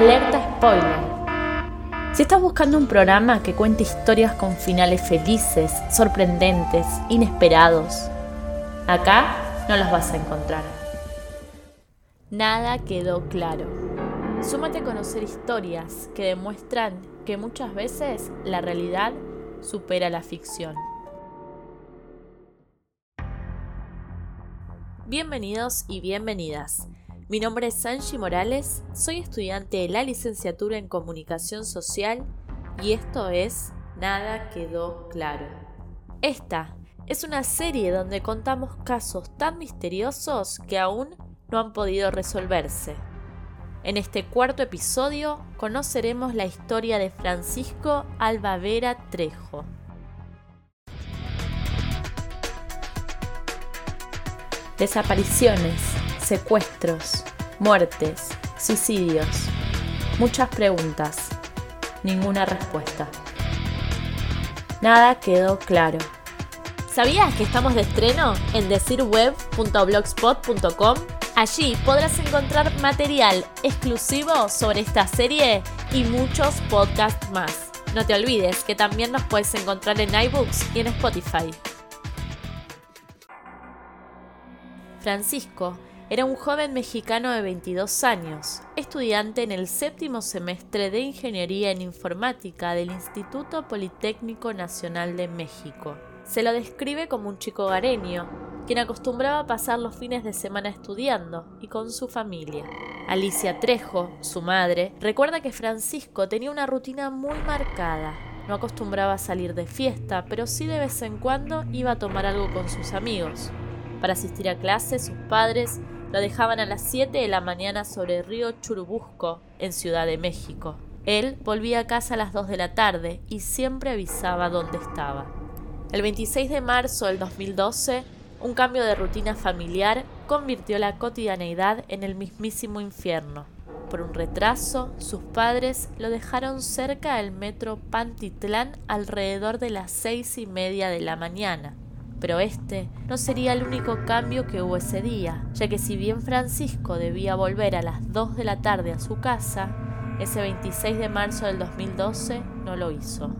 Alerta spoiler. Si estás buscando un programa que cuente historias con finales felices, sorprendentes, inesperados, acá no los vas a encontrar. Nada quedó claro. Súmate a conocer historias que demuestran que muchas veces la realidad supera la ficción. Bienvenidos y bienvenidas. Mi nombre es Sanji Morales, soy estudiante de la licenciatura en Comunicación Social y esto es Nada quedó claro. Esta es una serie donde contamos casos tan misteriosos que aún no han podido resolverse. En este cuarto episodio conoceremos la historia de Francisco Albavera Trejo. Desapariciones, secuestros, muertes, suicidios. Muchas preguntas, ninguna respuesta. Nada quedó claro. ¿Sabías que estamos de estreno en decirweb.blogspot.com? Allí podrás encontrar material exclusivo sobre esta serie y muchos podcasts más. No te olvides que también nos puedes encontrar en iBooks y en Spotify. Francisco era un joven mexicano de 22 años, estudiante en el séptimo semestre de Ingeniería en Informática del Instituto Politécnico Nacional de México. Se lo describe como un chico gareño, quien acostumbraba pasar los fines de semana estudiando y con su familia. Alicia Trejo, su madre, recuerda que Francisco tenía una rutina muy marcada. No acostumbraba a salir de fiesta, pero sí de vez en cuando iba a tomar algo con sus amigos. Para asistir a clases, sus padres lo dejaban a las 7 de la mañana sobre el río Churubusco, en Ciudad de México. Él volvía a casa a las 2 de la tarde y siempre avisaba dónde estaba. El 26 de marzo del 2012, un cambio de rutina familiar convirtió la cotidianeidad en el mismísimo infierno. Por un retraso, sus padres lo dejaron cerca del metro Pantitlán alrededor de las seis y media de la mañana. Pero este no sería el único cambio que hubo ese día, ya que si bien Francisco debía volver a las 2 de la tarde a su casa, ese 26 de marzo del 2012 no lo hizo.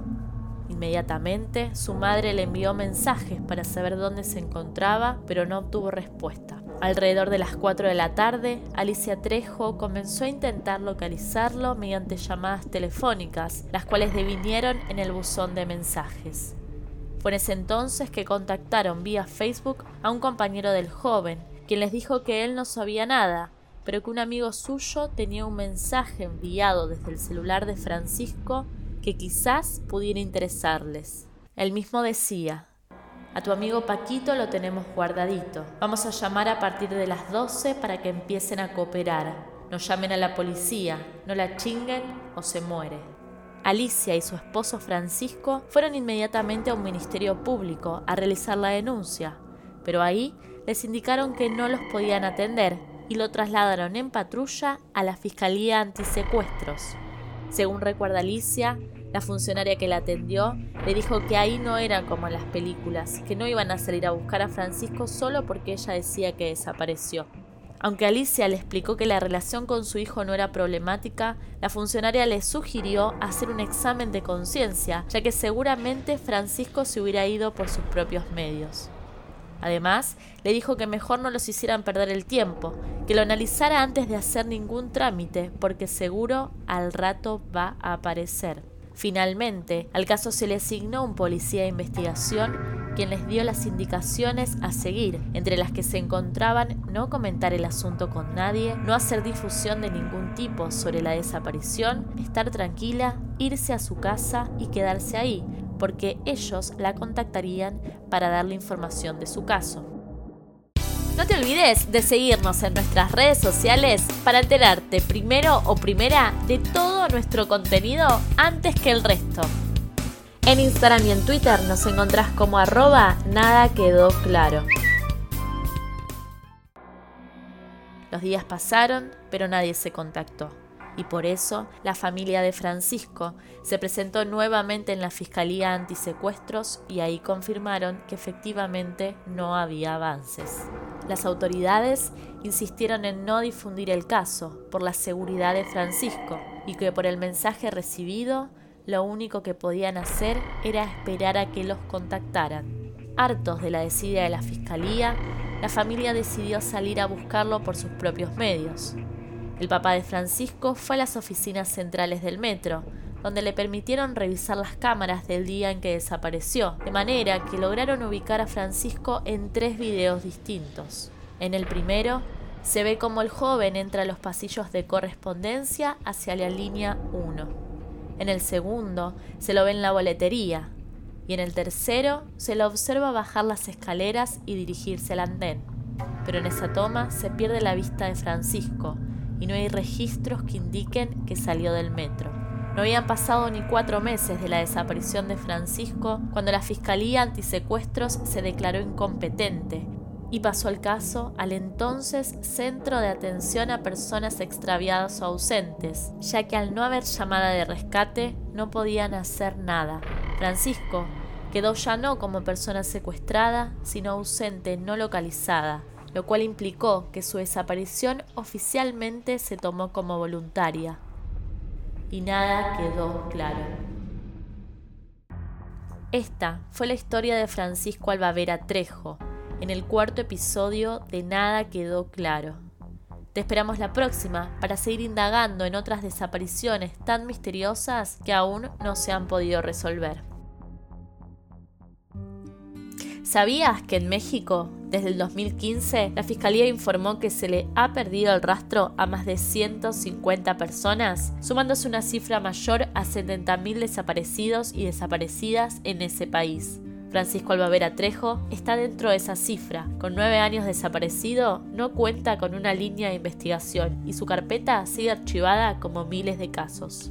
Inmediatamente su madre le envió mensajes para saber dónde se encontraba, pero no obtuvo respuesta. Alrededor de las 4 de la tarde, Alicia Trejo comenzó a intentar localizarlo mediante llamadas telefónicas, las cuales devinieron en el buzón de mensajes. Fue en ese entonces que contactaron vía Facebook a un compañero del joven, quien les dijo que él no sabía nada, pero que un amigo suyo tenía un mensaje enviado desde el celular de Francisco que quizás pudiera interesarles. Él mismo decía, a tu amigo Paquito lo tenemos guardadito. Vamos a llamar a partir de las 12 para que empiecen a cooperar. No llamen a la policía, no la chinguen o se muere. Alicia y su esposo Francisco fueron inmediatamente a un ministerio público a realizar la denuncia, pero ahí les indicaron que no los podían atender y lo trasladaron en patrulla a la Fiscalía Antisecuestros. Según recuerda Alicia, la funcionaria que la atendió le dijo que ahí no era como en las películas, que no iban a salir a buscar a Francisco solo porque ella decía que desapareció. Aunque Alicia le explicó que la relación con su hijo no era problemática, la funcionaria le sugirió hacer un examen de conciencia, ya que seguramente Francisco se hubiera ido por sus propios medios. Además, le dijo que mejor no los hicieran perder el tiempo, que lo analizara antes de hacer ningún trámite, porque seguro al rato va a aparecer. Finalmente, al caso se le asignó un policía de investigación quien les dio las indicaciones a seguir, entre las que se encontraban no comentar el asunto con nadie, no hacer difusión de ningún tipo sobre la desaparición, estar tranquila, irse a su casa y quedarse ahí, porque ellos la contactarían para darle información de su caso. No te olvides de seguirnos en nuestras redes sociales para enterarte primero o primera de todo nuestro contenido antes que el resto. En Instagram y en Twitter nos encontrás como arroba nada quedó claro. Los días pasaron, pero nadie se contactó. Y por eso la familia de Francisco se presentó nuevamente en la Fiscalía Antisecuestros y ahí confirmaron que efectivamente no había avances. Las autoridades insistieron en no difundir el caso por la seguridad de Francisco, y que por el mensaje recibido lo único que podían hacer era esperar a que los contactaran. Hartos de la desidia de la fiscalía, la familia decidió salir a buscarlo por sus propios medios. El papá de Francisco fue a las oficinas centrales del metro, donde le permitieron revisar las cámaras del día en que desapareció, de manera que lograron ubicar a Francisco en tres videos distintos. En el primero, se ve como el joven entra a los pasillos de correspondencia hacia la línea 1. En el segundo, se lo ve en la boletería. Y en el tercero, se lo observa bajar las escaleras y dirigirse al andén. Pero en esa toma se pierde la vista de Francisco y no hay registros que indiquen que salió del metro. No habían pasado ni cuatro meses de la desaparición de Francisco cuando la Fiscalía Antisecuestros se declaró incompetente y pasó el caso al entonces Centro de Atención a Personas Extraviadas o Ausentes, ya que al no haber llamada de rescate no podían hacer nada. Francisco quedó ya no como persona secuestrada, sino ausente no localizada, lo cual implicó que su desaparición oficialmente se tomó como voluntaria y nada quedó claro. Esta fue la historia de Francisco Albavera Trejo, en el cuarto episodio de Nada quedó claro. Te esperamos la próxima para seguir indagando en otras desapariciones tan misteriosas que aún no se han podido resolver. ¿Sabías que en México, desde el 2015, la Fiscalía informó que se le ha perdido el rastro a más de 150 personas, sumándose una cifra mayor a 70.000 desaparecidos y desaparecidas en ese país? Francisco Albavera Trejo está dentro de esa cifra. Con nueve años desaparecido, no cuenta con una línea de investigación y su carpeta sigue archivada como miles de casos.